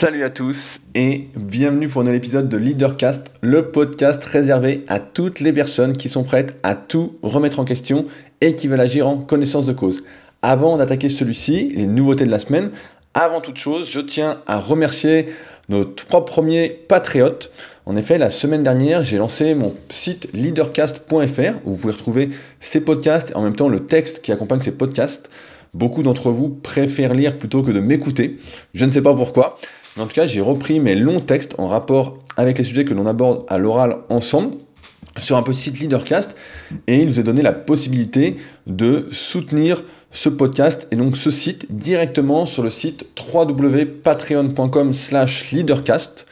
Salut à tous et bienvenue pour un nouvel épisode de Leadercast, le podcast réservé à toutes les personnes qui sont prêtes à tout remettre en question et qui veulent agir en connaissance de cause. Avant d'attaquer celui-ci, les nouveautés de la semaine, avant toute chose, je tiens à remercier nos trois premiers patriotes. En effet, la semaine dernière, j'ai lancé mon site leadercast.fr où vous pouvez retrouver ces podcasts et en même temps le texte qui accompagne ces podcasts. Beaucoup d'entre vous préfèrent lire plutôt que de m'écouter. Je ne sais pas pourquoi. En tout cas, j'ai repris mes longs textes en rapport avec les sujets que l'on aborde à l'oral ensemble sur un petit site Leadercast et il nous a donné la possibilité de soutenir ce podcast et donc ce site directement sur le site www.patreon.com slash leadercast.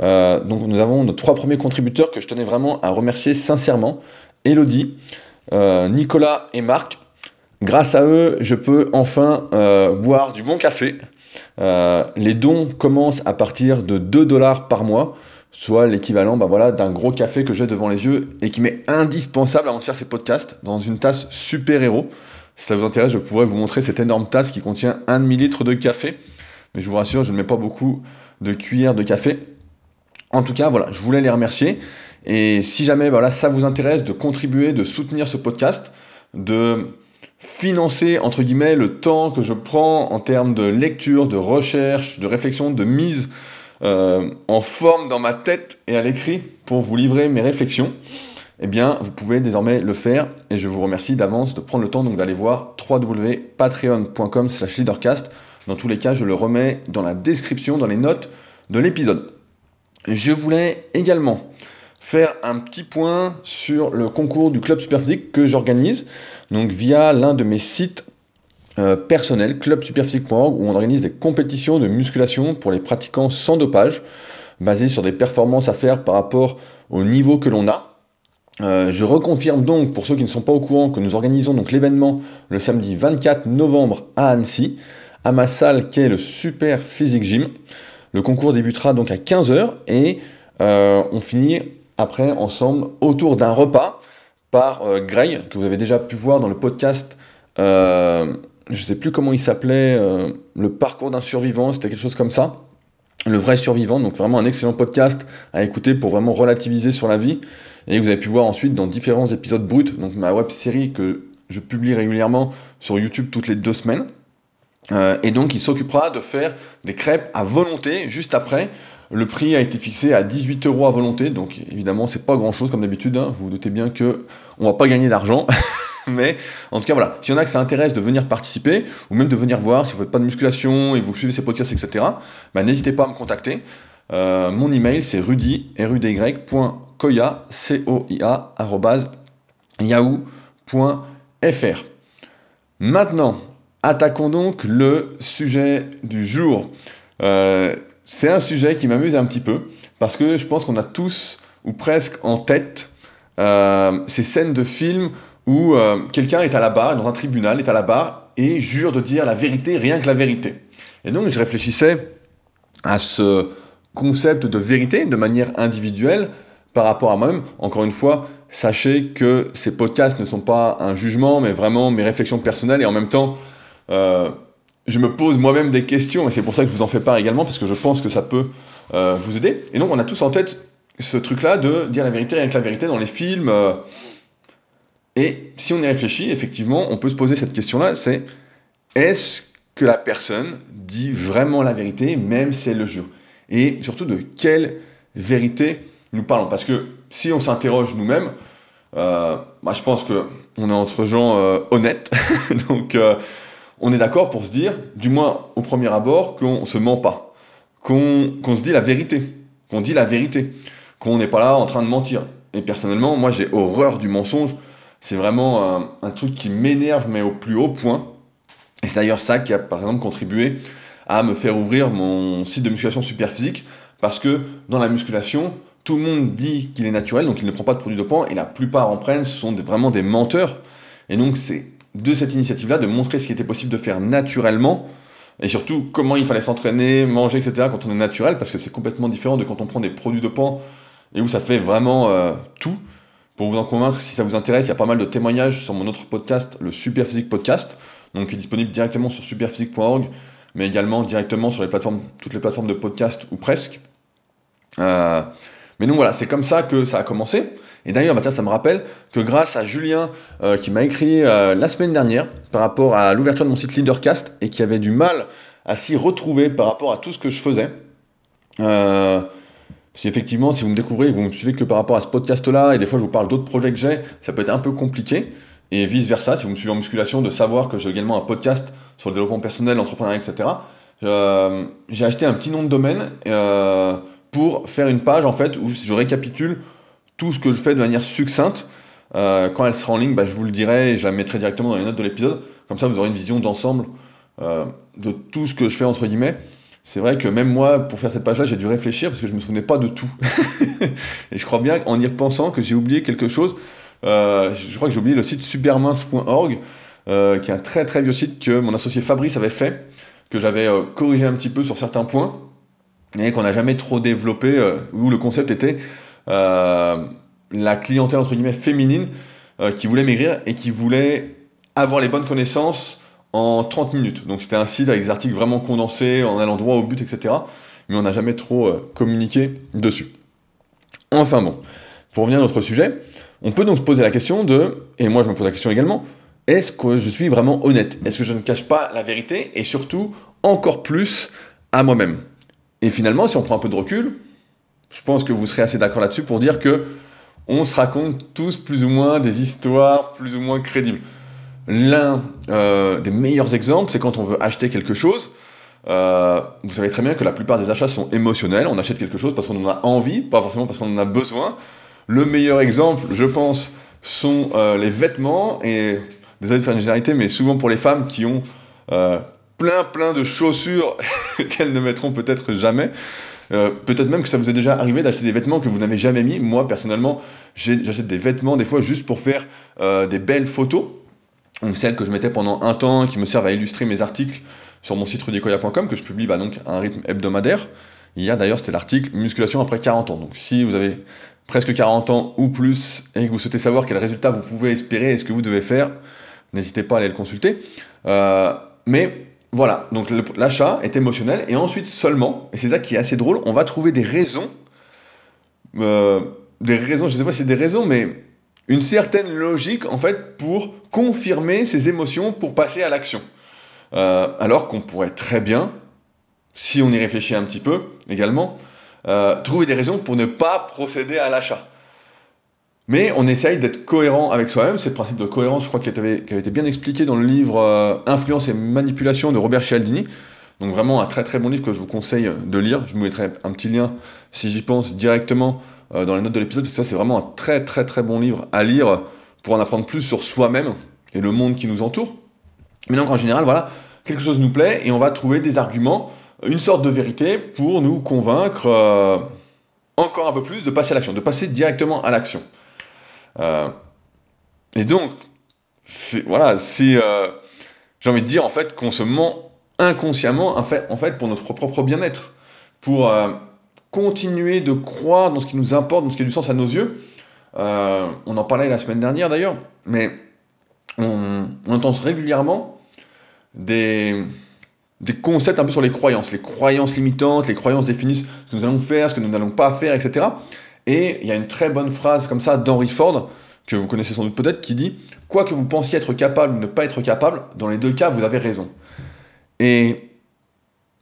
Euh, donc nous avons nos trois premiers contributeurs que je tenais vraiment à remercier sincèrement. Elodie, euh, Nicolas et Marc. Grâce à eux, je peux enfin euh, boire du bon café. Euh, les dons commencent à partir de 2 dollars par mois, soit l'équivalent bah voilà, d'un gros café que j'ai devant les yeux et qui m'est indispensable avant de faire ces podcasts dans une tasse super-héros. Si ça vous intéresse, je pourrais vous montrer cette énorme tasse qui contient 1 demi-litre de café. Mais je vous rassure, je ne mets pas beaucoup de cuillères de café. En tout cas, voilà, je voulais les remercier. Et si jamais voilà, ça vous intéresse de contribuer, de soutenir ce podcast, de financer, entre guillemets, le temps que je prends en termes de lecture, de recherche, de réflexion, de mise euh, en forme dans ma tête et à l'écrit pour vous livrer mes réflexions, eh bien, vous pouvez désormais le faire et je vous remercie d'avance de prendre le temps donc d'aller voir www.patreon.com slash leadercast. Dans tous les cas, je le remets dans la description, dans les notes de l'épisode. Je voulais également faire un petit point sur le concours du club Superphysique que j'organise, donc via l'un de mes sites euh, personnels, clubsuperphysique.org, où on organise des compétitions de musculation pour les pratiquants sans dopage, basées sur des performances à faire par rapport au niveau que l'on a. Euh, je reconfirme donc, pour ceux qui ne sont pas au courant, que nous organisons donc l'événement le samedi 24 novembre à Annecy, à ma salle qui est le Super Physique Gym. Le concours débutera donc à 15h et euh, on finit après ensemble autour d'un repas par euh, que vous avez déjà pu voir dans le podcast, euh, je ne sais plus comment il s'appelait, euh, le parcours d'un survivant, c'était quelque chose comme ça. Le vrai survivant, donc vraiment un excellent podcast à écouter pour vraiment relativiser sur la vie. Et vous avez pu voir ensuite dans différents épisodes bruts, donc ma web série que je publie régulièrement sur YouTube toutes les deux semaines. et donc il s'occupera de faire des crêpes à volonté juste après le prix a été fixé à 18 euros à volonté, donc évidemment c'est pas grand chose comme d'habitude, hein. vous vous doutez bien que on va pas gagner d'argent. Mais en tout cas, voilà, s'il y en a que ça intéresse de venir participer, ou même de venir voir, si vous faites pas de musculation et vous suivez ces podcasts, etc., bah, n'hésitez pas à me contacter. Euh, mon email c'est rudy, r u d y, c o i a. Maintenant, attaquons donc le sujet du jour. Euh, c'est un sujet qui m'amuse un petit peu, parce que je pense qu'on a tous, ou presque en tête, euh, ces scènes de films où euh, quelqu'un est à la barre, dans un tribunal, est à la barre, et jure de dire la vérité, rien que la vérité. Et donc je réfléchissais à ce concept de vérité de manière individuelle par rapport à moi-même. Encore une fois, sachez que ces podcasts ne sont pas un jugement, mais vraiment mes réflexions personnelles, et en même temps... Euh, je me pose moi-même des questions, et c'est pour ça que je vous en fais part également, parce que je pense que ça peut euh, vous aider. Et donc on a tous en tête ce truc-là de dire la vérité rien que la vérité dans les films. Euh. et si on y réfléchit, effectivement, on peut se poser cette question-là, c'est est-ce que la personne dit vraiment la vérité, même si elle le jure Et surtout, de quelle vérité nous parlons? Parce que si on s'interroge nous-mêmes, euh, bah, je pense qu'on est entre gens honnêtes, donc on est d'accord pour se dire, du moins au premier abord, qu'on se ment pas, qu'on se dit la vérité, qu'on dit la vérité, qu'on n'est pas là en train de mentir. Et personnellement, moi j'ai horreur du mensonge, c'est vraiment un, truc qui m'énerve, mais au plus haut point. Et c'est d'ailleurs ça qui a par exemple contribué à me faire ouvrir mon site de musculation super physique, parce que dans la musculation, tout le monde dit qu'il est naturel, donc il ne prend pas de produits dopants, et la plupart en prennent, ce sont vraiment des menteurs. Et donc c'est de cette initiative-là, de montrer ce qui était possible de faire naturellement, et surtout comment il fallait s'entraîner, manger, etc. quand on est naturel, parce que c'est complètement différent de quand on prend des produits de pan et où ça fait vraiment euh, tout. Pour vous en convaincre, si ça vous intéresse, il y a pas mal de témoignages sur mon autre podcast, le Superphysique Podcast, donc qui est disponible directement sur superphysique.org, mais également directement sur toutes les plateformes de podcast ou presque. Euh, mais donc voilà, c'est comme ça que ça a commencé. Et d'ailleurs, bah, ça me rappelle que grâce à Julien euh, qui m'a écrit euh, la semaine dernière par rapport à l'ouverture de mon site Leadercast et qui avait du mal à s'y retrouver par rapport à tout ce que je faisais. Euh, si effectivement, si vous me découvrez, vous me suivez que par rapport à ce podcast-là, et des fois je vous parle d'autres projets que j'ai, ça peut être un peu compliqué. Et vice versa, si vous me suivez en musculation, de savoir que j'ai également un podcast sur le développement personnel, l'entrepreneuriat, etc. j'ai acheté un petit nom de domaine pour faire une page en fait où je récapitule tout ce que je fais de manière succincte. Euh, quand elle sera en ligne, bah, je vous le dirai et je la mettrai directement dans les notes de l'épisode. Comme ça, vous aurez une vision d'ensemble euh, de tout ce que je fais, entre guillemets. C'est vrai que même moi, pour faire cette page-là, j'ai dû réfléchir parce que je ne me souvenais pas de tout. et je crois bien, en y repensant, que j'ai oublié quelque chose. Euh, je crois que j'ai oublié le site supermince.org, qui est un très très vieux site que mon associé Fabrice avait fait, que j'avais corrigé un petit peu sur certains points, et qu'on n'a jamais trop développé, où le concept était la clientèle entre guillemets féminine euh, qui voulait maigrir et qui voulait avoir les bonnes connaissances en 30 minutes. Donc c'était un site avec des articles vraiment condensés, en allant droit au but, etc. Mais on n'a jamais trop euh, communiqué dessus. Enfin bon, pour revenir à notre sujet, on peut donc se poser la question de, et moi je me pose la question également, est-ce que je suis vraiment honnête? Est-ce que je ne cache pas la vérité Et surtout, encore plus à moi-même? Et finalement, si on prend un peu de recul, je pense que vous serez assez d'accord là-dessus pour dire que on se raconte tous plus ou moins des histoires plus ou moins crédibles. L'un euh, des meilleurs exemples, c'est quand on veut acheter quelque chose. Euh, vous savez très bien que la plupart des achats sont émotionnels. On achète quelque chose parce qu'on en a envie, pas forcément parce qu'on en a besoin. Le meilleur exemple, je pense, sont euh, les vêtements. Et désolé de faire une généralité, mais souvent pour les femmes qui ont plein plein de chaussures qu'elles ne mettront peut-être jamais. Euh, peut-être même que ça vous est déjà arrivé d'acheter des vêtements que vous n'avez jamais mis. Moi, personnellement, j'achète des vêtements des fois juste pour faire euh, des belles photos. Donc celles que je mettais pendant un temps, qui me servent à illustrer mes articles sur mon site rudicoya.com, que je publie bah, donc à un rythme hebdomadaire. Hier d'ailleurs, c'était l'article Musculation après 40 ans. Donc si vous avez presque 40 ans ou plus et que vous souhaitez savoir quel résultat vous pouvez espérer et ce que vous devez faire, n'hésitez pas à aller le consulter. Euh, mais voilà, donc l'achat est émotionnel, et ensuite seulement, et c'est ça qui est assez drôle, on va trouver des raisons, euh, des raisons, je sais pas si c'est des raisons, mais une certaine logique en fait pour confirmer ces émotions, pour passer à l'action. Euh, alors qu'on pourrait très bien, si on y réfléchit un petit peu également, euh, trouver des raisons pour ne pas procéder à l'achat. Mais on essaye d'être cohérent avec soi-même. C'est le principe de cohérence, je crois, qui avait, été bien expliqué dans le livre euh, Influence et manipulation de Robert Cialdini. Donc vraiment un très très bon livre que je vous conseille de lire. Je vous mettrai un petit lien, si j'y pense, directement euh, dans les notes de l'épisode. Ça, c'est vraiment un très très très bon livre à lire pour en apprendre plus sur soi-même et le monde qui nous entoure. Mais donc en général, voilà, quelque chose nous plaît et on va trouver des arguments, une sorte de vérité pour nous convaincre euh, encore un peu plus de passer à l'action, de passer directement à l'action. Euh, et donc, voilà, c'est, euh, j'ai envie de dire en fait qu'on se ment inconsciemment en fait, en fait pour notre propre bien-être, pour euh, continuer de croire dans ce qui nous importe, dans ce qui a du sens à nos yeux. on en parlait la semaine dernière d'ailleurs, mais on, entend régulièrement des concepts un peu sur les croyances. Les croyances limitantes, les croyances définissent ce que nous allons faire, ce que nous n'allons pas faire, etc. Et il y a une très bonne phrase comme ça d'Henry Ford, que vous connaissez sans doute peut-être, qui dit Quoi que vous pensiez être capable ou ne pas être capable, dans les deux cas, vous avez raison. Et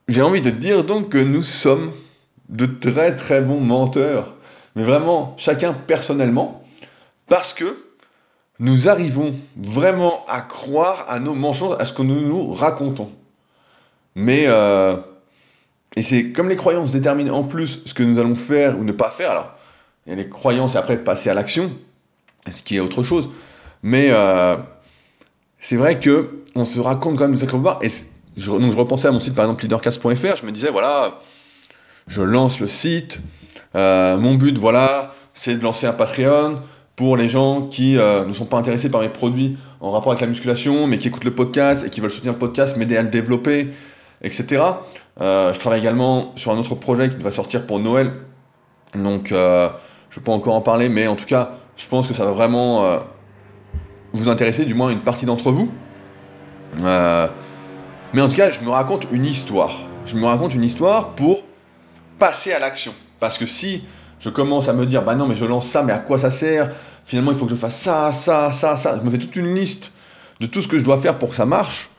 j'ai envie de dire donc que nous sommes de très très bons menteurs, mais vraiment chacun personnellement, parce que nous arrivons vraiment à croire à nos mensonges, à ce que nous nous racontons. Mais, euh, et c'est comme les croyances déterminent en plus ce que nous allons faire ou ne pas faire, alors il y a les croyances et après passer à l'action, ce qui est autre chose. Mais euh, c'est vrai que on se raconte quand même des sacrés Et je, donc je repensais à mon site par exemple leadercast.fr, je me disais voilà, je lance le site, euh, mon but voilà, c'est de lancer un Patreon pour les gens qui euh, ne sont pas intéressés par mes produits en rapport avec la musculation, mais qui écoutent le podcast et qui veulent soutenir le podcast, m'aider à le développer, etc. je travaille également sur un autre projet qui va sortir pour Noël. Donc je peux encore en parler, mais en tout cas, je pense que ça va vraiment euh, vous intéresser, du moins une partie d'entre vous. Euh, Mais en tout cas, je me raconte une histoire. Je me raconte une histoire pour passer à l'action. Parce que si je commence à me dire, bah non, mais je lance ça, mais à quoi ça sert? Finalement, il faut que je fasse ça, ça, ça, ça. Je me fais toute une liste de tout ce que je dois faire pour que ça marche,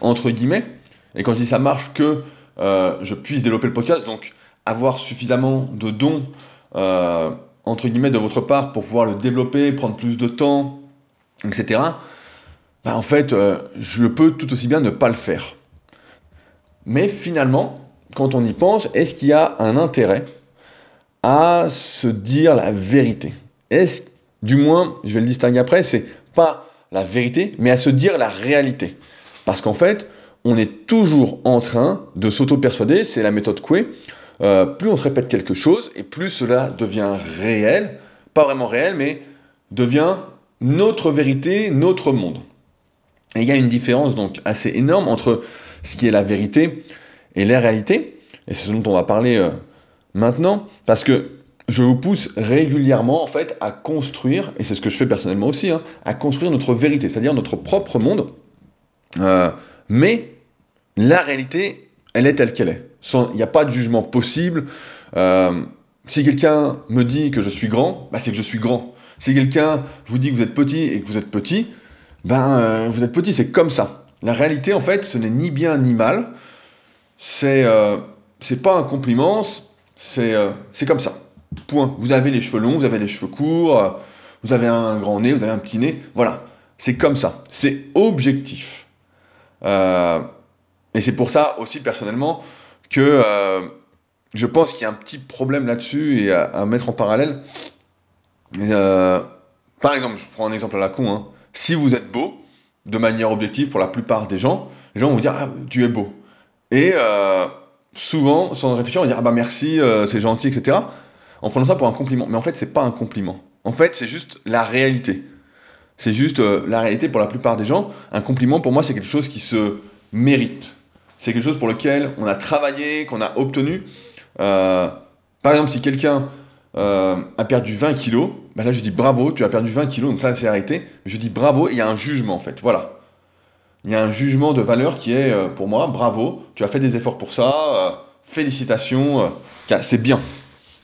entre guillemets. Et quand je dis ça marche, que euh, je puisse développer le podcast, donc avoir suffisamment de dons, entre guillemets, de votre part pour pouvoir le développer, prendre plus de temps, etc. Bah en fait, euh, je peux tout aussi bien ne pas le faire. Mais finalement, quand on y pense, est-ce qu'il y a un intérêt à se dire la vérité? Est-ce, du moins, je vais le distinguer après, c'est pas la vérité, mais à se dire la réalité? Parce qu'en fait, on est toujours en train de s'auto-persuader, c'est la méthode Coué. Euh, plus on se répète quelque chose, et plus cela devient réel, pas vraiment réel, mais devient notre vérité, notre monde. Et il y a une différence donc assez énorme entre ce qui est la vérité et la réalité, et c'est ce dont on va parler euh, maintenant, parce que je vous pousse régulièrement en fait à construire, et c'est ce que je fais personnellement aussi, hein, à construire notre vérité, c'est-à-dire notre propre monde, euh, mais la réalité, elle est telle qu'elle est. Il n'y a pas de jugement possible. Euh, si quelqu'un me dit que je suis grand, bah, c'est que je suis grand. Si quelqu'un vous dit que vous êtes petit et que vous êtes petit, ben vous êtes petit, c'est comme ça. La réalité, en fait, ce n'est ni bien ni mal. C'est c'est pas un compliment, c'est c'est comme ça. Point. Vous avez les cheveux longs, vous avez les cheveux courts, euh, vous avez un grand nez, vous avez un petit nez. Voilà. C'est comme ça. C'est objectif. Euh, et c'est pour ça aussi, personnellement, que euh, je pense qu'il y a un petit problème là-dessus et à, mettre en parallèle. par exemple, je prends un exemple à la con. Hein. Si vous êtes beau, de manière objective pour la plupart des gens, les gens vont vous dire ah, tu es beau. Et souvent, sans réfléchir, on va dire ah bah merci, c'est gentil, etc en prenant ça pour un compliment. Mais en fait, c'est pas un compliment. En fait, c'est juste la réalité. C'est juste euh, la réalité pour la plupart des gens. Un compliment, pour moi, c'est quelque chose qui se mérite. C'est quelque chose pour lequel on a travaillé, qu'on a obtenu. Euh, par exemple, si quelqu'un euh, a perdu 20 kilos, ben là, je dis bravo, tu as perdu 20 kilos, donc ça, c'est arrêté. Je dis bravo, il y a un jugement, en fait. Voilà. Il y a un jugement de valeur qui est, pour moi, bravo, tu as fait des efforts pour ça, félicitations, c'est bien.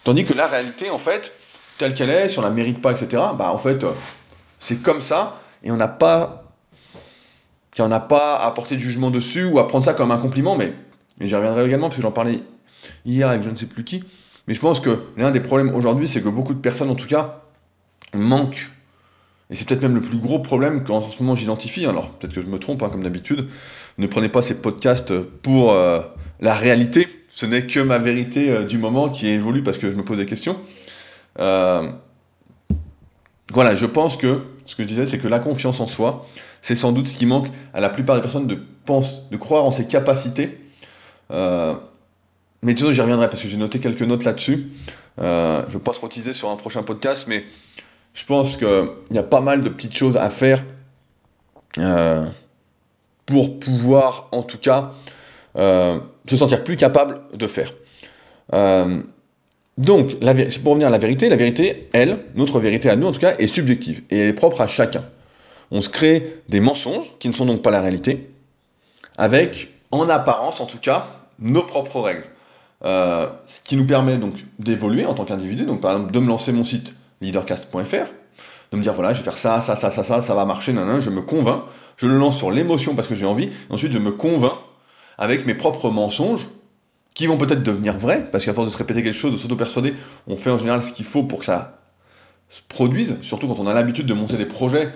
Tandis que la réalité, en fait, telle qu'elle est, si on la mérite pas, etc., bah en fait, euh, c'est comme ça, et on n'a pas. Qu'on n'a pas à porter de jugement dessus ou à prendre ça comme un compliment, mais, mais j'y reviendrai également, parce que j'en parlais hier avec je ne sais plus qui. Mais je pense que l'un des problèmes aujourd'hui, c'est que beaucoup de personnes, en tout cas, manquent et c'est peut-être même le plus gros problème qu'en ce moment j'identifie. Alors peut-être que je me trompe, hein, comme d'habitude. Ne prenez pas ces podcasts pour euh, la réalité ce n'est que ma vérité euh, du moment qui évolue parce que je me pose des questions. Euh, voilà, je pense que ce que je disais, c'est que la confiance en soi, c'est sans doute ce qui manque à la plupart des personnes de, pense, de croire en ses capacités. Euh, mais disons, j'y reviendrai parce que j'ai noté quelques notes là-dessus. je ne vais pas trop teaser sur un prochain podcast, mais je pense qu'il y a pas mal de petites choses à faire pour pouvoir, en tout cas, se sentir plus capable de faire. Donc, pour revenir à la vérité, la vérité, elle, notre vérité à nous en tout cas, est subjective et elle est propre à chacun. On se crée des mensonges qui ne sont donc pas la réalité, avec, en apparence en tout cas, nos propres règles. Euh, ce qui nous permet donc d'évoluer en tant qu'individu, donc par exemple de me lancer mon site leadercast.fr, de me dire voilà, je vais faire ça, ça, ça, ça, ça, ça va marcher, non, je me convainc, je le lance sur l'émotion parce que j'ai envie, ensuite je me convainc avec mes propres mensonges, qui vont peut-être devenir vrais, parce qu'à force de se répéter quelque chose, de s'auto-persuader, on fait en général ce qu'il faut pour que ça se produise, surtout quand on a l'habitude de monter des projets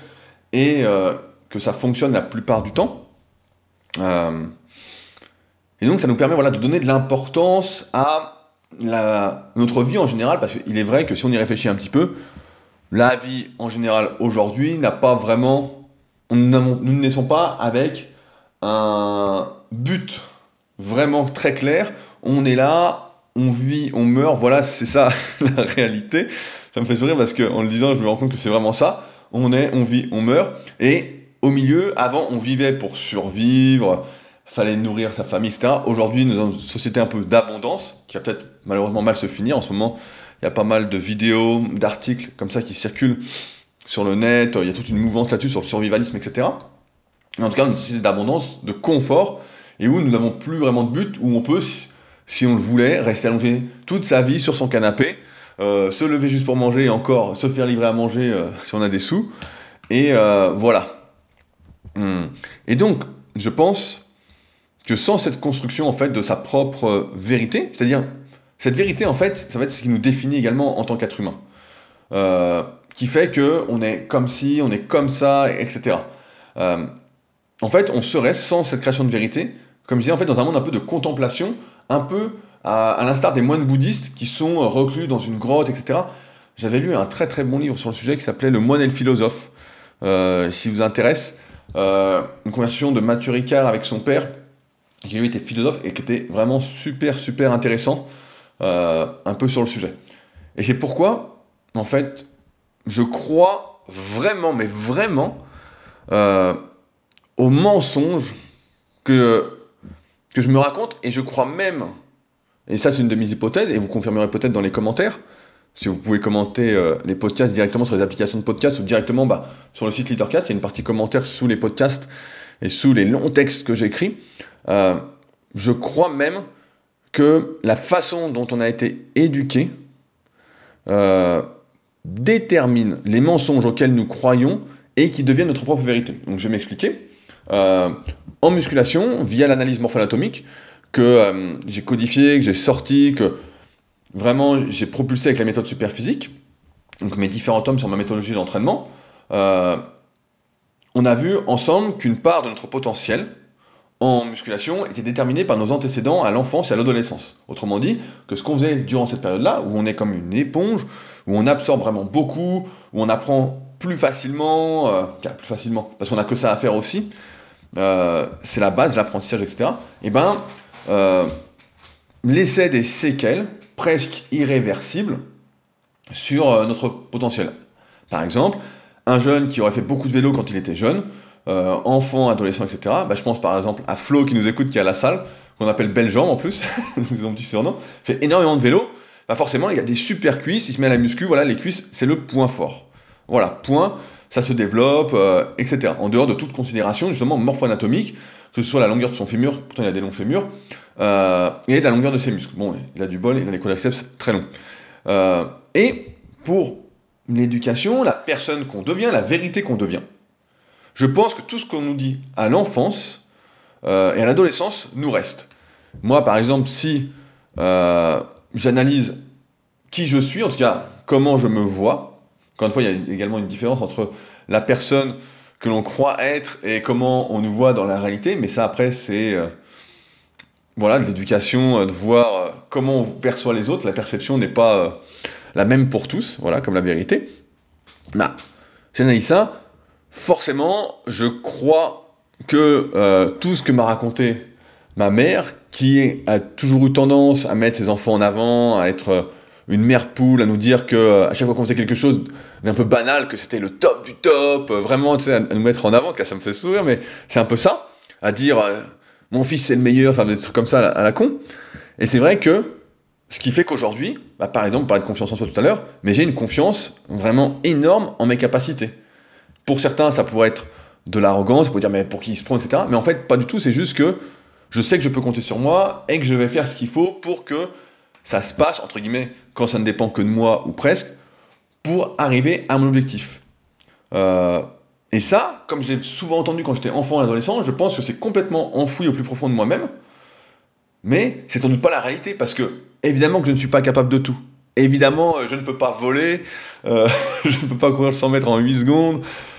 et euh, que ça fonctionne la plupart du temps. Euh, et donc ça nous permet voilà, de donner de l'importance à notre vie en général, parce qu'il est vrai que si on y réfléchit un petit peu, la vie en général aujourd'hui n'a pas vraiment... nous ne naissons pas avec un but vraiment très clair. On est là, on vit, on meurt, voilà, c'est ça la réalité. Ça me fait sourire parce qu'en le disant, je me rends compte que c'est vraiment ça. On est, on vit, on meurt. Et au milieu, avant, on vivait pour survivre, fallait nourrir sa famille, etc. Aujourd'hui, nous avons une société un peu d'abondance, qui va peut-être malheureusement mal se finir. En ce moment, il y a pas mal de vidéos, d'articles comme ça qui circulent sur le net. Il y a toute une mouvance là-dessus sur le survivalisme, etc. Mais en tout cas, une société d'abondance, de confort, et où nous n'avons plus vraiment de but, où on peut, si, on le voulait, rester allongé toute sa vie sur son canapé, euh, se lever juste pour manger et encore se faire livrer à manger euh, si on a des sous. Et euh, voilà. Hmm. Et donc, je pense que sans cette construction en fait de sa propre vérité, c'est-à-dire cette vérité en fait, ça va être ce qui nous définit également en tant qu'être humain, qui fait que on est comme si, on est comme ça, etc. en fait, on serait sans cette création de vérité, comme je disais en fait dans un monde un peu de contemplation, un peu à, l'instar des moines bouddhistes qui sont euh, reclus dans une grotte, etc. J'avais lu un très très bon livre sur le sujet qui s'appelait Le moine et le philosophe. Euh, si vous intéresse, euh, une conversation de Mathieu Ricard avec son père, qui lui était philosophe et qui était vraiment super super intéressant, un peu sur le sujet. Et c'est pourquoi, en fait, je crois vraiment, mais vraiment, au mensonge que, que je me raconte, et je crois même et ça, c'est une de mes hypothèses, et vous confirmerez peut-être dans les commentaires, si vous pouvez commenter euh, les podcasts directement sur les applications de podcast ou directement bah, sur le site Leadercast, il y a une partie commentaires sous les podcasts et sous les longs textes que j'écris. Euh, je crois même que la façon dont on a été éduqué euh, détermine les mensonges auxquels nous croyons et qui deviennent notre propre vérité. Donc je vais m'expliquer. En musculation, via l'analyse morpho-anatomique, que euh, j'ai codifié, que j'ai sorti, que vraiment j'ai propulsé avec la méthode superphysique, donc mes différents tomes sur ma méthodologie d'entraînement, euh, on a vu ensemble qu'une part de notre potentiel en musculation était déterminée par nos antécédents à l'enfance et à l'adolescence. Autrement dit, que ce qu'on faisait durant cette période-là, où on est comme une éponge, où on absorbe vraiment beaucoup, où on apprend plus facilement, euh, plus facilement, parce qu'on n'a que ça à faire aussi, c'est la base de l'apprentissage, etc. Et ben, euh, des séquelles presque irréversibles sur euh, notre potentiel. Par exemple, un jeune qui aurait fait beaucoup de vélo quand il était jeune, euh, enfant, adolescent, etc. Bah, je pense par exemple à Flo qui nous écoute, qui est à la salle, qu'on appelle Belgium en plus, nous ont petit surnom, fait énormément de vélo. Bah forcément, il y a des super cuisses, il se met à la muscu, voilà, les cuisses, c'est le point fort. Voilà, point, ça se développe, etc. En dehors de toute considération, justement, morpho-anatomique, que ce soit la longueur de son fémur, pourtant il a des longs fémurs, euh, et la longueur de ses muscles. Bon, il a du bol, il a des quadriceps très longs. Euh, et pour l'éducation, la personne qu'on devient, la vérité qu'on devient, je pense que tout ce qu'on nous dit à l'enfance euh, et à l'adolescence nous reste. Moi, par exemple, si j'analyse qui je suis, en tout cas comment je me vois, encore une fois, il y a également une différence entre la personne que l'on croit être et comment on nous voit dans la réalité, mais ça après c'est euh, voilà de l'éducation, euh, de voir euh, comment on perçoit les autres. La perception n'est pas la même pour tous, voilà comme la vérité. Bah, j'analyse ça. Forcément, je crois que tout ce que m'a raconté ma mère, qui a toujours eu tendance à mettre ses enfants en avant, à être une mère poule à nous dire que euh, à chaque fois qu'on faisait quelque chose d'un peu banal, que c'était le top du top, euh, vraiment, tu sais, à, nous mettre en avant, que là, ça me fait sourire, mais c'est un peu ça, à dire euh, mon fils c'est le meilleur, enfin des trucs comme ça à la, con. Et c'est vrai que ce qui fait qu'aujourd'hui, bah, par exemple, on parlait de confiance en soi tout à l'heure, mais j'ai une confiance vraiment énorme en mes capacités. Pour certains, ça pourrait être de l'arrogance, pour dire mais pour qui il se prend, etc. Mais en fait, pas du tout, c'est juste que je sais que je peux compter sur moi et que je vais faire ce qu'il faut pour que ça se passe, entre guillemets, quand ça ne dépend que de moi ou presque, pour arriver à mon objectif. Euh, et ça, comme je l'ai souvent entendu quand j'étais enfant et adolescent, je pense que c'est complètement enfoui au plus profond de moi-même, mais c'est sans doute pas la réalité, parce que évidemment que je ne suis pas capable de tout. Évidemment, euh, je ne peux pas voler, euh, je ne peux pas courir 100 mètres en 8 secondes,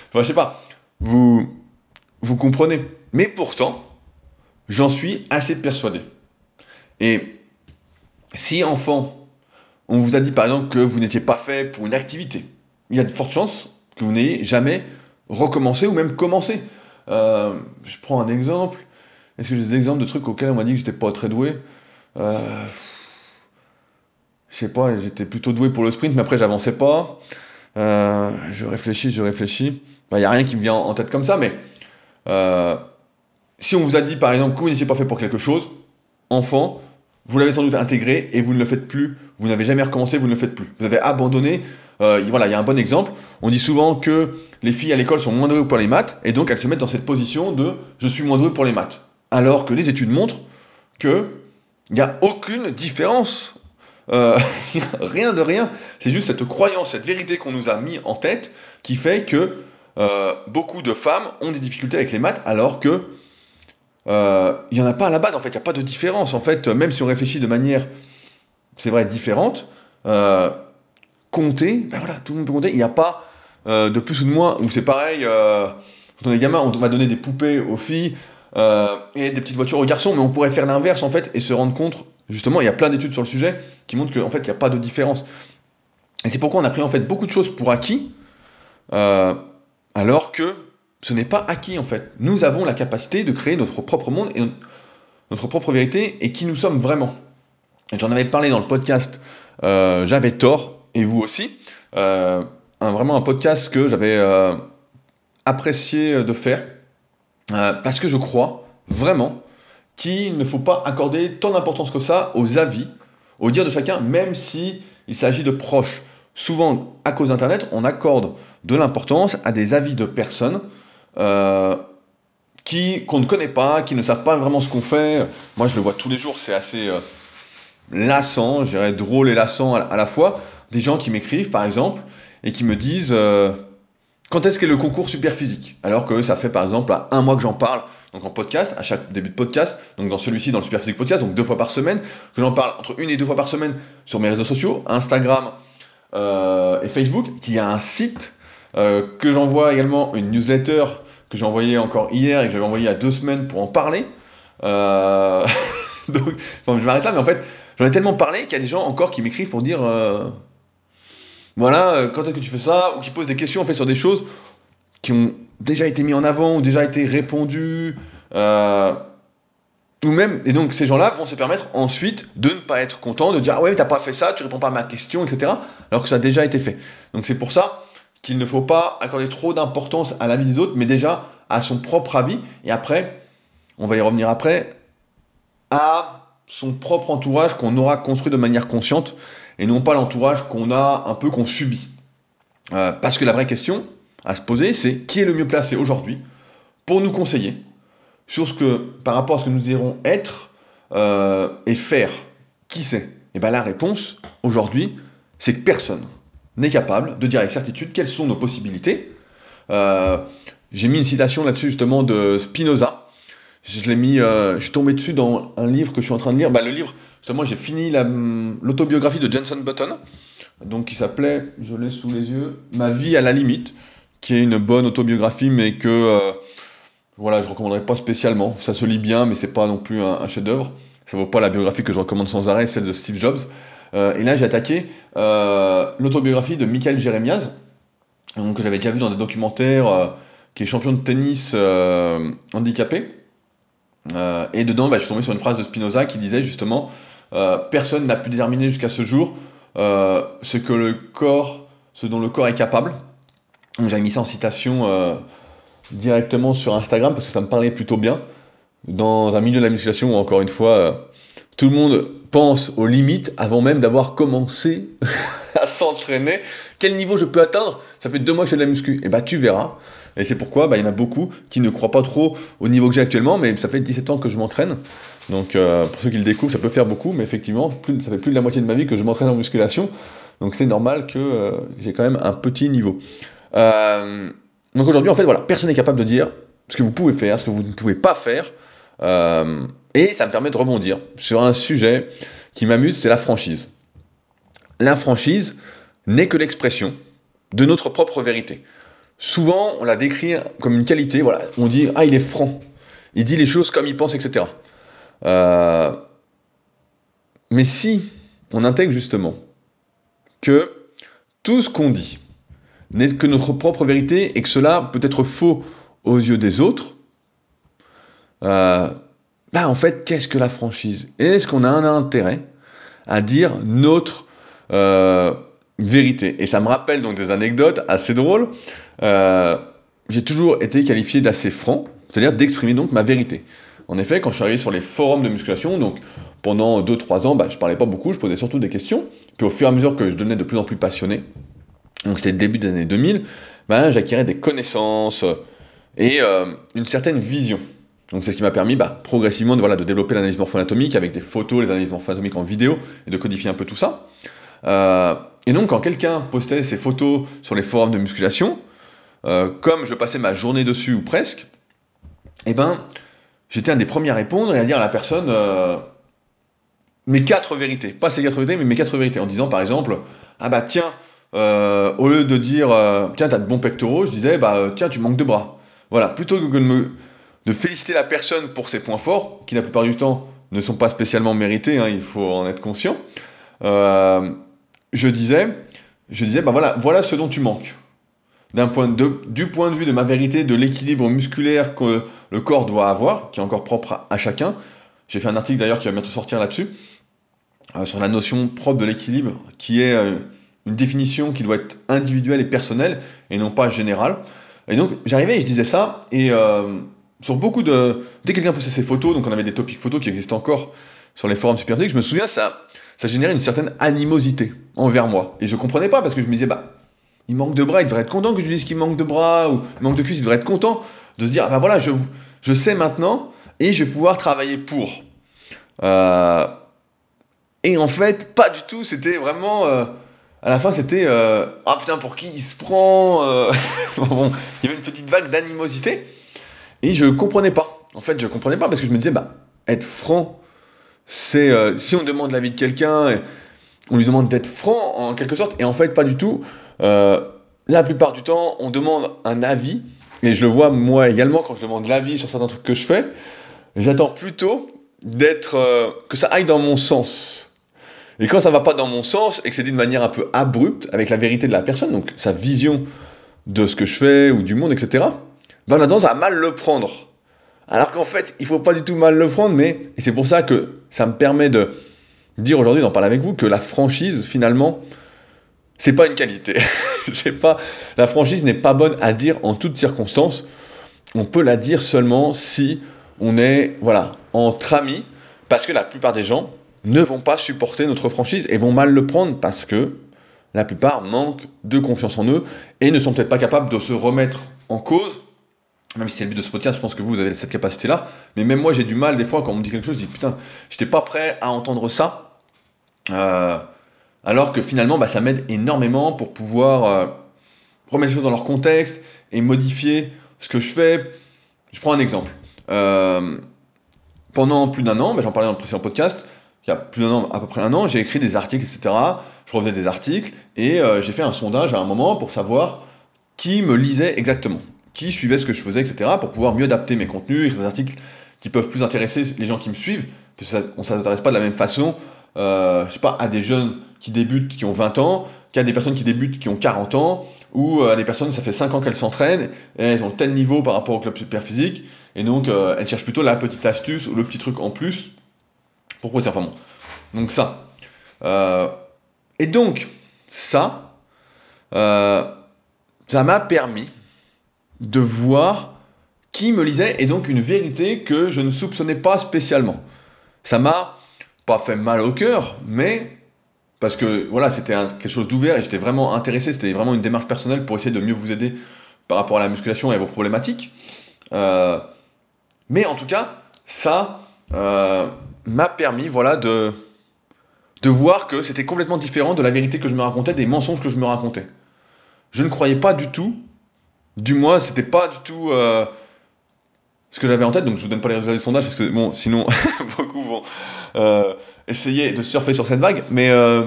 enfin, je sais pas, vous, vous comprenez. Mais pourtant, j'en suis assez persuadé. Et si enfant, on vous a dit par exemple que vous n'étiez pas fait pour une activité, il y a de fortes chances que vous n'ayez jamais recommencé ou même commencé. Euh, je prends un exemple. Est-ce que j'ai des exemples de trucs auxquels on m'a dit que j'étais pas très doué? Euh, Je sais pas, j'étais plutôt doué pour le sprint, mais après j'avançais pas. Euh, je réfléchis, je réfléchis. Il n'y a rien qui me vient en tête comme ça, mais euh, si on vous a dit par exemple que vous n'étiez pas fait pour quelque chose, enfant, vous l'avez sans doute intégré et vous ne le faites plus. Vous n'avez jamais recommencé, vous ne le faites plus. Vous avez abandonné. Euh, voilà, il y a un bon exemple. On dit souvent que les filles à l'école sont moins douées pour les maths et donc elles se mettent dans cette position de je suis moins douée pour les maths. alors que les études montrent que il n'y a aucune différence. Euh, rien de rien. C'est juste cette croyance, cette vérité qu'on nous a mis en tête qui fait que euh, beaucoup de femmes ont des difficultés avec les maths alors que il n'y en a pas à la base. En fait, il n'y a pas de différence. En fait, même si on réfléchit de manière, c'est vrai, différente, compter, ben voilà, tout le monde peut compter. Il n'y a pas de plus ou de moins, ou c'est pareil, quand on est gamin, on va donner des poupées aux filles, euh, et des petites voitures aux garçons, mais on pourrait faire l'inverse en fait et se rendre compte, justement, il y a plein d'études sur le sujet qui montrent qu'en fait il n'y a pas de différence. Et c'est pourquoi on a pris en fait beaucoup de choses pour acquis, euh, alors que ce n'est pas acquis en fait. Nous avons la capacité de créer notre propre monde et notre propre vérité et qui nous sommes vraiment. J'en avais parlé dans le podcast euh, J'avais tort et vous aussi. un, vraiment un podcast que j'avais apprécié de faire euh, parce que je crois vraiment qu'il ne faut pas accorder tant d'importance que ça aux avis, aux dires de chacun, même si il s'agit de proches. Souvent, à cause d'Internet, on accorde de l'importance à des avis de personnes euh, qui qu'on ne connaît pas, qui ne savent pas vraiment ce qu'on fait. Moi, je le vois tous les jours, c'est assez euh, lassant, je dirais drôle et lassant à, la fois. Des gens qui m'écrivent, par exemple, et qui me disent quand est-ce qu'est le concours super physique? Alors que ça fait par exemple un mois que j'en parle, donc en podcast, à chaque début de podcast, donc dans celui-ci, dans le super physique podcast, donc deux fois par semaine, que j'en parle entre une et deux fois par semaine sur mes réseaux sociaux, Instagram euh, et Facebook, qui a un site, euh, que j'envoie également une newsletter que j'ai envoyée encore hier et que j'avais envoyé il y a deux semaines pour en parler. Euh, donc, je m'arrête là, mais en fait, j'en ai tellement parlé qu'il y a des gens encore qui m'écrivent pour dire voilà, euh, quand est-ce que tu fais ça? Ou qui posent des questions en fait sur des choses qui ont déjà été mis en avant ou déjà été répondues. Euh, ou même, et donc ces gens-là vont se permettre ensuite de ne pas être contents, de dire ah ouais mais t'as pas fait ça, tu réponds pas à ma question, etc. Alors que ça a déjà été fait. Donc c'est pour ça qu'il ne faut pas accorder trop d'importance à l'avis des autres, mais déjà à son propre avis. Et après, on va y revenir après, à son propre entourage qu'on aura construit de manière consciente et non pas l'entourage qu'on a un peu qu'on subit. Euh, parce que la vraie question à se poser, c'est qui est le mieux placé aujourd'hui pour nous conseiller sur ce que, par rapport à ce que nous irons être euh, et faire? Qui c'est? Et eh bien la réponse aujourd'hui, c'est que personne n'est capable de dire avec certitude quelles sont nos possibilités. Euh, j'ai mis une citation là-dessus justement de Spinoza. Je l'ai mis, je suis tombé dessus dans un livre que je suis en train de lire. Bah, le livre, moi, j'ai fini l'autobiographie de Jenson Button, donc qui s'appelait, je l'ai sous les yeux, Ma vie à la limite, qui est une bonne autobiographie, mais que euh, voilà, je recommanderais pas spécialement. Ça se lit bien, mais c'est pas non plus un, chef-d'œuvre. Ça vaut pas la biographie que je recommande sans arrêt, celle de Steve Jobs. Euh, et là, j'ai attaqué euh, l'autobiographie de Michael Jeremias, que j'avais déjà vu dans des documentaires, qui est champion de tennis handicapé. et dedans, bah, je suis tombé sur une phrase de Spinoza qui disait justement euh, personne n'a pu déterminer jusqu'à ce jour euh, ce que le corps, ce dont le corps est capable. J'avais mis ça en citation euh, directement sur Instagram parce que ça me parlait plutôt bien. Dans un milieu de la musculation où, encore une fois, tout le monde pense aux limites avant même d'avoir commencé à s'entraîner. Quel niveau je peux atteindre? Ça fait deux mois que je fais de la muscu. Et eh bah tu verras. Et c'est pourquoi bah, il y en a beaucoup qui ne croient pas trop au niveau que j'ai actuellement, mais ça fait 17 ans que je m'entraîne. Donc euh, pour ceux qui le découvrent, ça peut faire beaucoup, mais effectivement, ça fait plus de la moitié de ma vie que je m'entraîne en musculation. Donc c'est normal que euh, j'ai quand même un petit niveau. Euh, donc aujourd'hui, en fait, voilà, personne n'est capable de dire ce que vous pouvez faire, ce que vous ne pouvez pas faire. Et ça me permet de rebondir sur un sujet qui m'amuse, c'est la franchise. La franchise n'est que l'expression de notre propre vérité. Souvent, on la décrit comme une qualité, voilà, on dit « Ah, il est franc, il dit les choses comme il pense, etc. Euh, mais si on intègre justement que tout ce qu'on dit n'est que notre propre vérité et que cela peut être faux aux yeux des autres, euh, bah en fait, qu'est-ce que la franchise? Est-ce qu'on a un intérêt à dire notre euh, vérité? Et ça me rappelle donc des anecdotes assez drôles. J'ai toujours été qualifié d'assez franc, c'est-à-dire d'exprimer donc ma vérité. En effet, quand je suis arrivé sur les forums de musculation, donc pendant 2-3 ans, bah, je parlais pas beaucoup, je posais surtout des questions. Puis au fur et à mesure que je devenais de plus en plus passionné, donc c'était le début des années 2000, bah, j'acquirais des connaissances et euh, une certaine vision. Donc c'est ce qui m'a permis bah, progressivement de, voilà, de développer l'analyse morpho-anatomique avec des photos, les analyses morpho-anatomiques en vidéo et de codifier un peu tout ça. Euh, et donc quand quelqu'un postait ses photos sur les forums de musculation, euh, comme je passais ma journée dessus ou presque, eh ben j'étais un des premiers à répondre et à dire à la personne euh, mes quatre vérités, pas ces quatre vérités, mais mes quatre vérités, en disant par exemple ah bah tiens, au lieu de dire tiens t'as de bons pectoraux, je disais bah tiens tu manques de bras. Voilà, plutôt que de me de féliciter la personne pour ses points forts, qui la plupart du temps ne sont pas spécialement mérités, hein, il faut en être conscient, euh, je disais, je disais, bah voilà, voilà ce dont tu manques. D'un point de, du point de vue de ma vérité, de l'équilibre musculaire que le corps doit avoir, qui est encore propre à, chacun. J'ai fait un article d'ailleurs qui va bientôt sortir là-dessus, euh, sur la notion propre de l'équilibre, qui est euh, une définition qui doit être individuelle et personnelle, et non pas générale. Et donc j'arrivais et je disais ça, et sur beaucoup de. Dès que quelqu'un postait ses photos, donc on avait des topics photos qui existent encore sur les forums super je me souviens, ça, ça générait une certaine animosité envers moi. Et je comprenais pas parce que je me disais, bah, il manque de bras, il devrait être content que je lui dise qu'il manque de bras, ou il manque de cuisses, il devrait être content de se dire, ah bah voilà, je, je sais maintenant et je vais pouvoir travailler pour. Euh, et en fait, pas du tout, c'était vraiment. Euh, à la fin, c'était euh, Ah putain, pour qui il se prend bon, Il y avait une petite vague d'animosité. Et je comprenais pas. En fait, je comprenais pas parce que je me disais, bah, être franc, c'est euh, si on demande l'avis de quelqu'un, on lui demande d'être franc en quelque sorte, et en fait, pas du tout. Euh, la plupart du temps, on demande un avis, et je le vois moi également quand je demande l'avis sur certains trucs que je fais, j'attends plutôt d'être euh, que ça aille dans mon sens. Et quand ça va pas dans mon sens et que c'est dit de manière un peu abrupte avec la vérité de la personne, donc sa vision de ce que je fais ou du monde, etc ben on a tendance à mal le prendre. Alors qu'en fait, il faut pas du tout mal le prendre, mais c'est pour ça que ça me permet de dire aujourd'hui, d'en parler avec vous, que la franchise, finalement, c'est pas une qualité. c'est pas la franchise n'est pas bonne à dire en toutes circonstances. On peut la dire seulement si on est voilà entre amis, parce que la plupart des gens ne vont pas supporter notre franchise et vont mal le prendre parce que la plupart manquent de confiance en eux et ne sont peut-être pas capables de se remettre en cause même si c'est le but de ce podcast, je pense que vous, avez cette capacité-là. Mais même moi, j'ai du mal des fois quand on me dit quelque chose, je dis putain, j'étais pas prêt à entendre ça. Euh, alors que finalement, bah, ça m'aide énormément pour pouvoir euh, remettre les choses dans leur contexte et modifier ce que je fais. Je prends un exemple. Euh, pendant plus d'un an, bah, j'en parlais dans le précédent podcast, il y a plus d'un an, à peu près un an, j'ai écrit des articles, etc. Je refaisais des articles et j'ai fait un sondage à un moment pour savoir qui me lisait exactement qui suivait ce que je faisais, etc., pour pouvoir mieux adapter mes contenus, écrire des articles qui peuvent plus intéresser les gens qui me suivent, parce qu'on ne s'intéresse pas de la même façon, euh, je sais pas, à des jeunes qui débutent, qui ont 20 ans, qu'à des personnes qui débutent, qui ont 40 ans, ou euh, à des personnes, ça fait 5 ans qu'elles s'entraînent, et elles ont tel niveau par rapport au club super physique, et donc euh, elles cherchent plutôt la petite astuce ou le petit truc en plus. Pourquoi c'est enfin bon. Donc ça. Euh, et donc, ça, ça m'a permis de voir qui me lisait et donc une vérité que je ne soupçonnais pas spécialement. Ça m'a pas fait mal au cœur, mais parce que voilà, c'était quelque chose d'ouvert et j'étais vraiment intéressé, c'était vraiment une démarche personnelle pour essayer de mieux vous aider par rapport à la musculation et à vos problématiques. Euh, mais en tout cas, ça euh, m'a permis voilà, de, de voir que c'était complètement différent de la vérité que je me racontais, des mensonges que je me racontais. Je ne croyais pas du tout du moins, c'était pas du tout euh, ce que j'avais en tête, donc je vous donne pas les résultats du sondage parce que bon, sinon beaucoup vont euh, essayer de surfer sur cette vague, mais euh,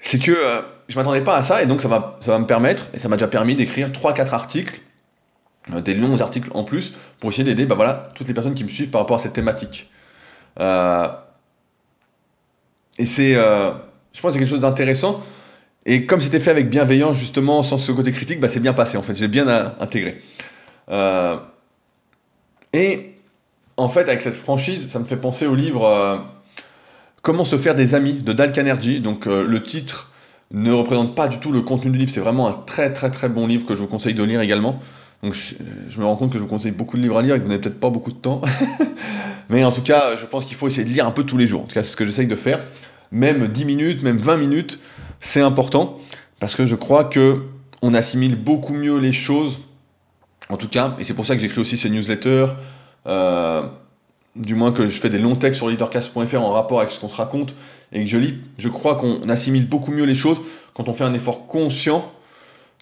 c'est que je m'attendais pas à ça et donc ça va, ça va me permettre, et ça m'a déjà permis d'écrire 3-4 articles, des longs articles en plus, pour essayer d'aider bah voilà, toutes les personnes qui me suivent par rapport à cette thématique. et c'est, je pense que c'est quelque chose d'intéressant et comme c'était fait avec bienveillance, justement, sans ce côté critique, bah, c'est bien passé en fait, j'ai bien intégré. Euh, et en fait, avec cette franchise, ça me fait penser au livre euh, Comment se faire des amis de Dal Carnegie. Donc euh, le titre ne représente pas du tout le contenu du livre, c'est vraiment un très très très bon livre que je vous conseille de lire également. Donc je, me rends compte que je vous conseille beaucoup de livres à lire et que vous n'avez peut-être pas beaucoup de temps. Mais en tout cas, je pense qu'il faut essayer de lire un peu tous les jours. En tout cas, c'est ce que j'essaye de faire. Même 10 minutes, même 20 minutes, c'est important parce que je crois que on assimile beaucoup mieux les choses. En tout cas, et c'est pour ça que j'écris aussi ces newsletters, du moins que je fais des longs textes sur leadercast.fr en rapport avec ce qu'on se raconte et que je lis, je crois qu'on assimile beaucoup mieux les choses quand on fait un effort conscient,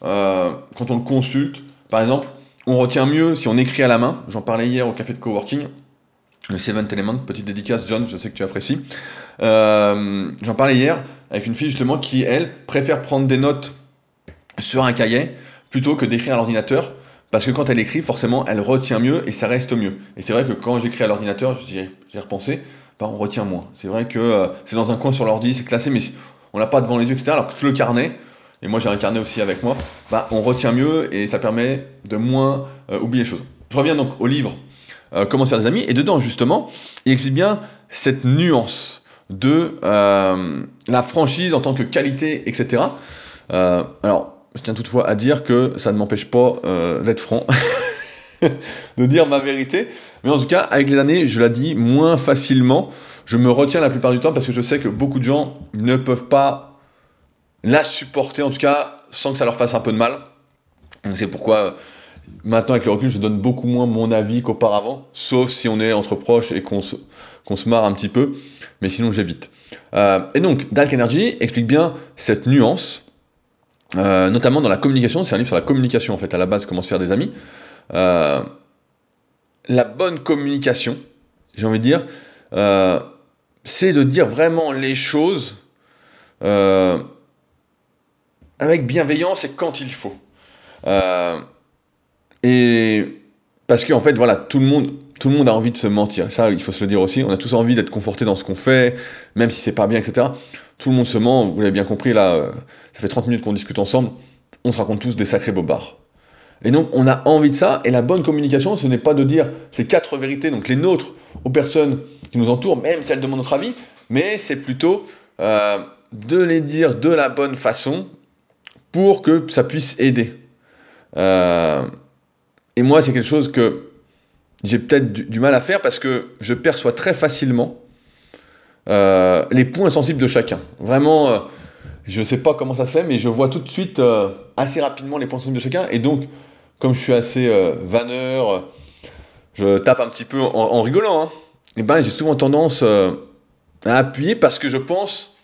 quand on le consulte. Par exemple, on retient mieux si on écrit à la main. J'en parlais hier au café de coworking. Le Seventh Element, petite dédicace, John, je sais que tu apprécies. Euh, j'en parlais hier avec une fille justement qui, elle, préfère prendre des notes sur un cahier plutôt que d'écrire à l'ordinateur. Parce que quand elle écrit, forcément, elle retient mieux et ça reste mieux. Et c'est vrai que quand j'écris à l'ordinateur, j'ai repensé, bah, on retient moins. C'est vrai que euh, c'est dans un coin sur l'ordi, c'est classé, mais on l'a pas devant les yeux, etc. Alors que le carnet, et moi j'ai un carnet aussi avec moi, bah, on retient mieux et ça permet de moins euh, oublier les choses. Je reviens donc au livre euh, Comment faire des amis, et dedans justement, il explique bien cette nuance de euh, la franchise en tant que qualité, etc. alors, je tiens toutefois à dire que ça ne m'empêche pas d'être franc, de dire ma vérité, mais en tout cas, avec les années, je la dis moins facilement. Je me retiens la plupart du temps parce que je sais que beaucoup de gens ne peuvent pas la supporter en tout cas sans que ça leur fasse un peu de mal. C'est pourquoi euh, maintenant avec le recul je donne beaucoup moins mon avis qu'auparavant, sauf si on est entre proches et qu'on se, se marre un petit peu, mais sinon j'évite. Euh, et donc Dalk Energy explique bien cette nuance, euh, notamment dans la communication, c'est un livre sur la communication en fait, à la base comment se faire des amis. la bonne communication, j'ai envie de dire, c'est de dire vraiment les choses avec bienveillance et quand il faut. Et parce qu'en en fait, voilà, tout le monde, tout le monde a envie de se mentir. Ça, il faut se le dire aussi. On a tous envie d'être conforté dans ce qu'on fait, même si c'est pas bien, etc. Tout le monde se ment. Vous l'avez bien compris là. Euh, ça fait 30 minutes qu'on discute ensemble. On se raconte tous des sacrés bobards. Et donc, on a envie de ça. Et la bonne communication, ce n'est pas de dire ces quatre vérités, donc les nôtres, aux personnes qui nous entourent, même si elles demandent notre avis, mais c'est plutôt euh, de les dire de la bonne façon pour que ça puisse aider. Euh, et moi, c'est quelque chose que j'ai peut-être du, mal à faire parce que je perçois très facilement euh, les points sensibles de chacun. Vraiment, euh, je ne sais pas comment ça se fait, mais je vois tout de suite assez rapidement les points sensibles de chacun. Et donc, comme je suis assez vanneur, je tape un petit peu en, rigolant. Hein, et ben, j'ai souvent tendance à appuyer parce que je pense,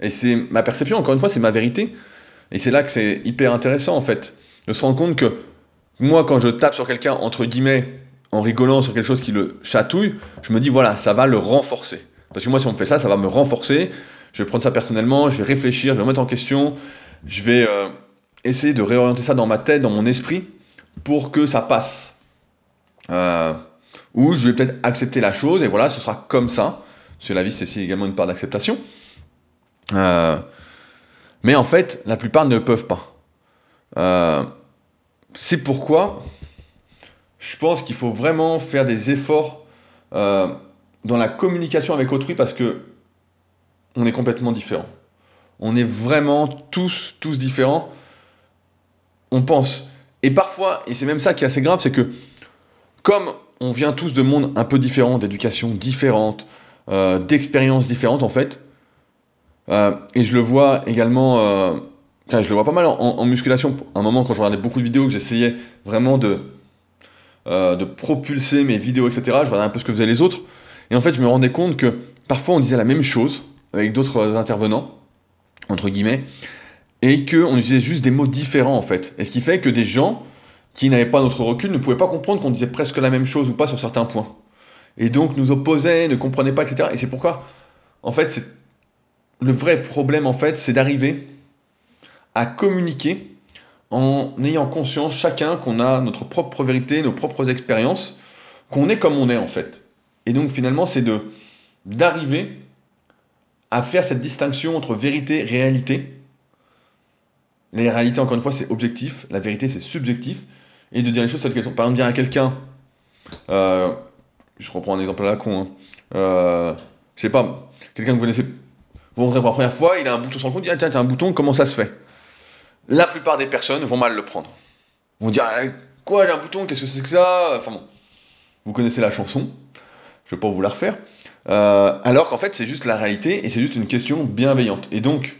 et c'est ma perception, encore une fois, c'est ma vérité, et c'est là que c'est hyper intéressant en fait, de se rendre compte que moi quand je tape sur quelqu'un, entre guillemets, en rigolant sur quelque chose qui le chatouille, je me dis voilà, ça va le renforcer. Parce que moi si on me fait ça, ça va me renforcer, je vais prendre ça personnellement, je vais réfléchir, je vais me mettre en question, je vais euh, essayer de réorienter ça dans ma tête, dans mon esprit, pour que ça passe. Euh, ou je vais peut-être accepter la chose, et voilà, ce sera comme ça. Parce que la vie, c'est également une part d'acceptation. Euh, mais en fait, la plupart ne peuvent pas. C'est pourquoi je pense qu'il faut vraiment faire des efforts euh, dans la communication avec autrui parce que on est complètement différents. On est vraiment tous, tous différents. On pense. Et parfois, et c'est même ça qui est assez grave, c'est que comme on vient tous de mondes un peu différents, d'éducation différente, euh, d'expériences différentes en fait, euh, et je le vois également, je le vois pas mal en, musculation. À un moment, quand je regardais beaucoup de vidéos, que j'essayais vraiment de, euh, de propulser mes vidéos, etc., je regardais un peu ce que faisaient les autres. Et en fait, je me rendais compte que parfois on disait la même chose avec d'autres intervenants, entre guillemets, et qu'on utilisait juste des mots différents en fait. Et ce qui fait que des gens qui n'avaient pas notre recul ne pouvaient pas comprendre qu'on disait presque la même chose ou pas sur certains points. Et donc nous opposaient, ne comprenaient pas, etc. Et c'est pourquoi, en fait, le vrai problème, en fait, c'est d'arriver à communiquer en ayant conscience chacun qu'on a notre propre vérité, nos propres expériences, qu'on est comme on est en fait. Et donc finalement, c'est de d'arriver à faire cette distinction entre vérité et réalité. La réalité, encore une fois, c'est objectif, la vérité, c'est subjectif, et de dire les choses telles qu'elles sont. Par exemple, dire à quelqu'un, euh, je reprends un exemple à la con, hein, euh, je sais pas, quelqu'un que vous connaissez vous rentrez pour la première fois, il a un bouton sur le compte, il dit ah, tiens, un bouton, comment ça se fait? La plupart des personnes vont mal le prendre. Vont dire ah, quoi, j'ai un bouton, qu'est-ce que c'est que ça? Enfin bon, vous connaissez la chanson, je vais pas vous la refaire. Euh, alors qu'en fait, c'est juste la réalité et c'est juste une question bienveillante. Et donc,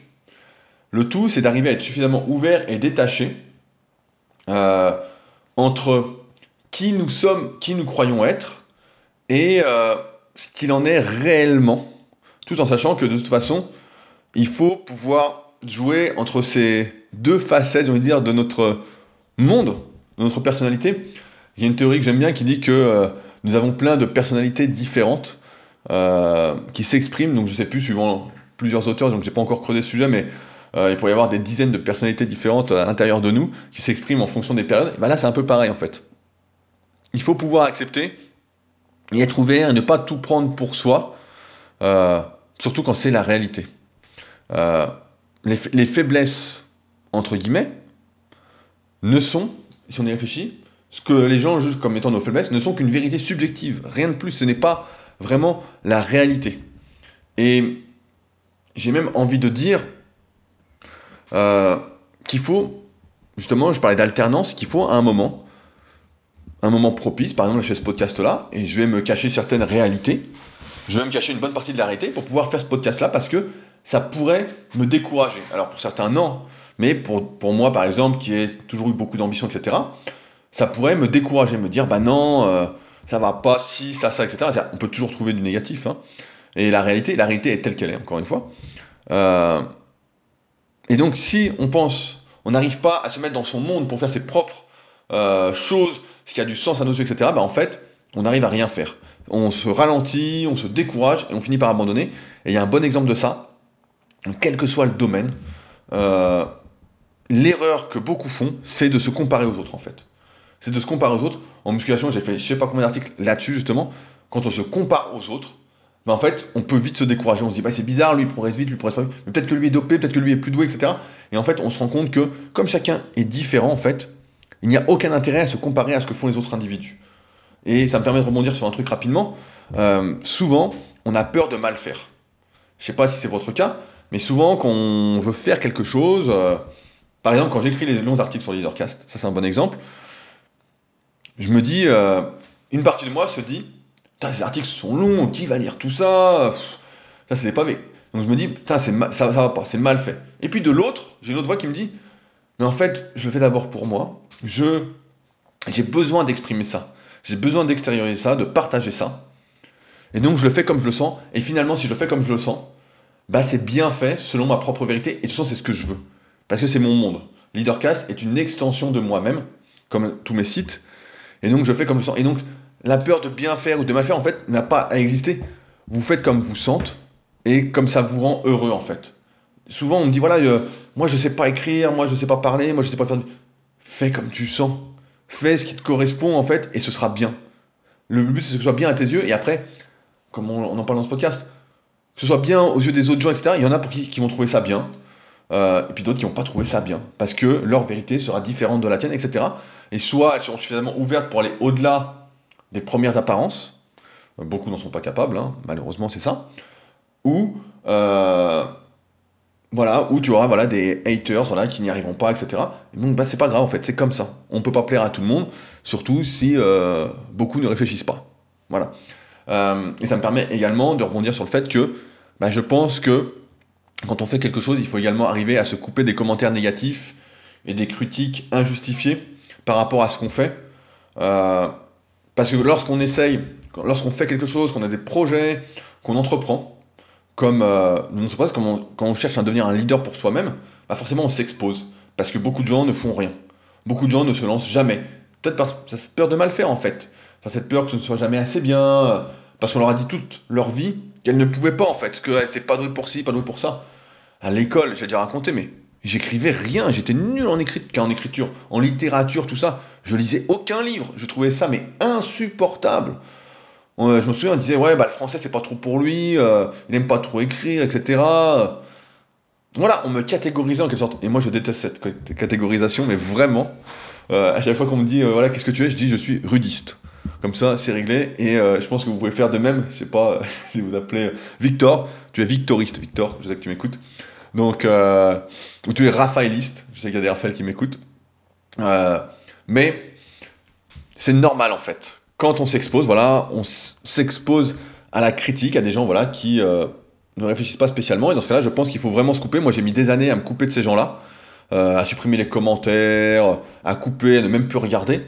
le tout, c'est d'arriver à être suffisamment ouvert et détaché euh, entre qui nous sommes, qui nous croyons être, et ce qu'il en est réellement, tout en sachant que de toute façon, il faut pouvoir jouer entre ces deux facettes, j'ai dire, de notre monde, de notre personnalité. Il y a une théorie que j'aime bien qui dit que nous avons plein de personnalités différentes qui s'expriment, donc je sais plus, suivant plusieurs auteurs, donc j'ai pas encore creusé ce sujet, mais euh, il pourrait y avoir des dizaines de personnalités différentes à l'intérieur de nous qui s'expriment en fonction des périodes. Ben là, c'est un peu pareil en fait. Il faut pouvoir accepter et être ouvert et ne pas tout prendre pour soi, euh, surtout quand c'est la réalité. Euh, les, faiblesses, entre guillemets, ne sont, si on y réfléchit, ce que les gens jugent comme étant nos faiblesses, ne sont qu'une vérité subjective, rien de plus, ce n'est pas vraiment la réalité. Et j'ai même envie de dire euh, qu'il faut, justement, je parlais d'alternance, qu'il faut à un moment, un moment propice, par exemple, je fais ce podcast-là, et je vais me cacher certaines réalités, je vais me cacher une bonne partie de la réalité pour pouvoir faire ce podcast-là, parce que ça pourrait me décourager. Alors pour certains, non, mais pour, pour moi, par exemple, qui ai toujours eu beaucoup d'ambition, etc., ça pourrait me décourager, me dire, bah non, euh, ça va pas, si, ça, ça, etc. On peut toujours trouver du négatif, hein. Et la réalité, la réalité est telle qu'elle est, encore une fois. Euh, et donc, si on pense, on n'arrive pas à se mettre dans son monde pour faire ses propres euh, choses, ce qui a du sens à nos yeux, etc., bah en fait, on n'arrive à rien faire. On se ralentit, on se décourage et on finit par abandonner. Et il y a un bon exemple de ça, quel que soit le domaine. Euh, l'erreur que beaucoup font, c'est de se comparer aux autres, en fait. C'est de se comparer aux autres. En musculation, j'ai fait je sais pas combien d'articles là-dessus, justement. Quand on se compare aux autres, mais en fait, on peut vite se décourager. On se dit, bah, c'est bizarre, lui il progresse vite, lui il progresse pas vite. Mais peut-être que lui est dopé, peut-être que lui est plus doué, etc. Et en fait, on se rend compte que, comme chacun est différent, en fait, il n'y a aucun intérêt à se comparer à ce que font les autres individus. Et ça me permet de rebondir sur un truc rapidement. Euh, souvent, on a peur de mal faire. Je sais pas si c'est votre cas, mais souvent, quand on veut faire quelque chose, euh, par exemple, quand j'écris les longs articles sur Leadercast, ça c'est un bon exemple, je me dis, euh, une partie de moi se dit, putain, ces articles sont longs, qui va lire tout ça? Ça, c'est des pavés. Donc je me dis, putain, ça, ça va pas, c'est mal fait. Et puis de l'autre, j'ai une autre voix qui me dit, mais en fait, je le fais d'abord pour moi. J'ai besoin d'exprimer ça. J'ai besoin d'extérioriser ça, de partager ça. Et donc je le fais comme je le sens. Et finalement, si je le fais comme je le sens, bah c'est bien fait selon ma propre vérité. Et de toute façon, c'est ce que je veux. Parce que c'est mon monde. Leadercast est une extension de moi-même, comme tous mes sites. Et donc je fais comme je sens. Et donc la peur de bien faire ou de mal faire, en fait, n'a pas à exister. Vous faites comme vous sentez et comme ça vous rend heureux, en fait. Souvent, on me dit, voilà, euh, moi, je sais pas écrire, moi, je sais pas parler, moi, je sais pas faire... Fais comme tu sens. Fais ce qui te correspond, en fait, et ce sera bien. Le but, c'est que ce soit bien à tes yeux, et après, comme on, en parle dans ce podcast, que ce soit bien aux yeux des autres gens, etc., il y en a pour qui, vont trouver ça bien, euh, et puis d'autres qui n'ont pas trouvé ça bien, parce que leur vérité sera différente de la tienne, etc. Et soit elles seront suffisamment ouvertes pour aller au-delà des premières apparences, beaucoup n'en sont pas capables, hein, malheureusement c'est ça, ou euh, voilà, où tu auras voilà, des haters voilà, qui n'y arriveront pas, etc. Et donc bah, c'est pas grave en fait, c'est comme ça. On ne peut pas plaire à tout le monde, surtout si euh, beaucoup ne réfléchissent pas. Voilà. Euh, et ça me permet également de rebondir sur le fait que bah, je pense que quand on fait quelque chose, il faut également arriver à se couper des commentaires négatifs et des critiques injustifiées par rapport à ce qu'on fait. Parce que lorsqu'on essaye, lorsqu'on fait quelque chose, qu'on a des projets, qu'on entreprend, comme euh, nous comme quand on cherche à devenir un leader pour soi-même, bah forcément on s'expose. Parce que beaucoup de gens ne font rien. Beaucoup de gens ne se lancent jamais. Peut-être par peur de mal faire en fait. Cette peur que ce ne soit jamais assez bien. Euh, parce qu'on leur a dit toute leur vie qu'elles ne pouvaient pas en fait. Que c'est pas doué pour ci, pas doué pour ça. À l'école, j'ai déjà raconté, mais J'écrivais rien, j'étais nul en, écriture, en écriture, en littérature, tout ça. Je lisais aucun livre, je trouvais ça mais insupportable. je me souviens, on disait, ouais, bah, le français c'est pas trop pour lui, euh, il aime pas trop écrire, etc. Voilà, on me catégorisait en quelque sorte. Et moi je déteste cette catégorisation, mais vraiment. Euh, à chaque fois qu'on me dit, voilà, qu'est-ce que tu es, je dis, je suis rudiste. Comme ça, c'est réglé. Et je pense que vous pouvez faire de même. Je sais pas si vous appelez Victor. Tu es victoriste, Victor. Je sais que tu m'écoutes. Donc, euh, ou tu es raphaéliste, je sais qu'il y a des Raphaël qui m'écoutent. Euh, mais c'est normal en fait. Quand on s'expose, voilà, on s'expose à la critique, à des gens voilà, qui euh, ne réfléchissent pas spécialement. Et dans ce cas-là, je pense qu'il faut vraiment se couper. Moi, j'ai mis des années à me couper de ces gens-là, à supprimer les commentaires, à couper, à ne même plus regarder.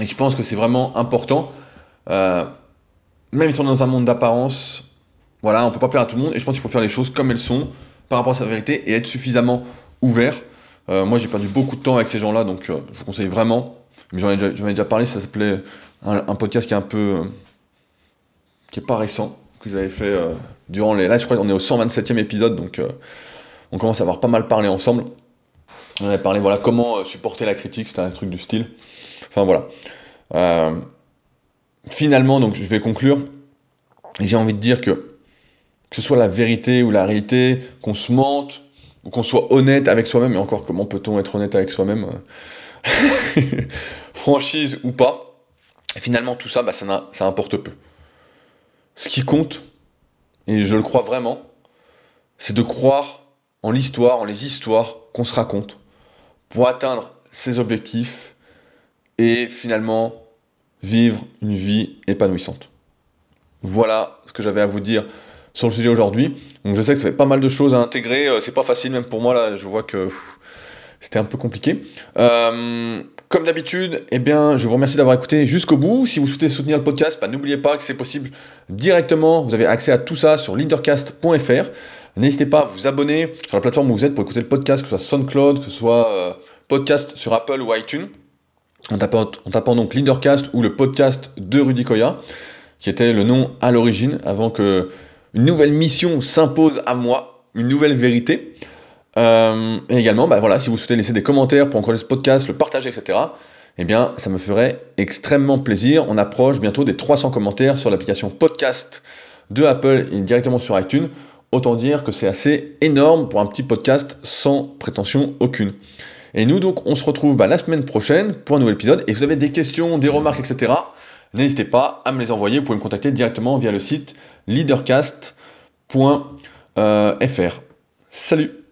Et je pense que c'est vraiment important même si on est dans un monde d'apparence, voilà, on peut pas plaire à tout le monde, et je pense qu'il faut faire les choses comme elles sont, par rapport à sa vérité, et être suffisamment ouvert. Euh, moi, j'ai perdu beaucoup de temps avec ces gens-là, donc euh, je vous conseille vraiment. Mais j'en ai, déjà- parlé, ça s'appelait un, podcast qui est un peu. euh, qui est pas récent, que j'avais fait euh, durant les. Là, je crois qu'on est au 127e épisode, donc euh, on commence à avoir pas mal parlé ensemble. On avait parlé, voilà, comment euh, supporter la critique, c'était un truc du style. Enfin, voilà. Euh, finalement, donc, je vais conclure. J'ai envie de dire que, que ce soit la vérité ou la réalité, qu'on se mente, ou qu'on soit honnête avec soi-même, et encore, comment peut-on être honnête avec soi-même euh, Franchise ou pas, finalement, tout ça, bah, ça, ça importe peu. Ce qui compte, et je le crois vraiment, c'est de croire en l'histoire, en les histoires qu'on se raconte pour atteindre ses objectifs et finalement vivre une vie épanouissante. Voilà ce que j'avais à vous dire sur le sujet aujourd'hui. Je sais que ça fait pas mal de choses à intégrer, euh, c'est pas facile même pour moi là, je vois que c'était un peu compliqué. Euh, comme d'habitude, eh bien, je vous remercie d'avoir écouté jusqu'au bout. Si vous souhaitez soutenir le podcast, bah, n'oubliez pas que c'est possible directement. Vous avez accès à tout ça sur leadercast.fr. N'hésitez pas à vous abonner sur la plateforme où vous êtes pour écouter le podcast, que ce soit SoundCloud, que ce soit euh, podcast sur Apple ou iTunes. En tapant, donc Leadercast ou le podcast de Rudy Koya, qui était le nom à l'origine, avant que une nouvelle mission s'impose à moi, une nouvelle vérité. Euh, et également, bah voilà, si vous souhaitez laisser des commentaires pour encourager ce podcast, le partager, etc., eh bien, ça me ferait extrêmement plaisir. On approche bientôt des 300 commentaires sur l'application podcast de Apple et directement sur iTunes. Autant dire que c'est assez énorme pour un petit podcast sans prétention aucune. Et nous, donc, on se retrouve bah, la semaine prochaine pour un nouvel épisode. Et vous avez des questions, des remarques, etc., n'hésitez pas à me les envoyer. Vous pouvez me contacter directement via le site leadercast.fr. Salut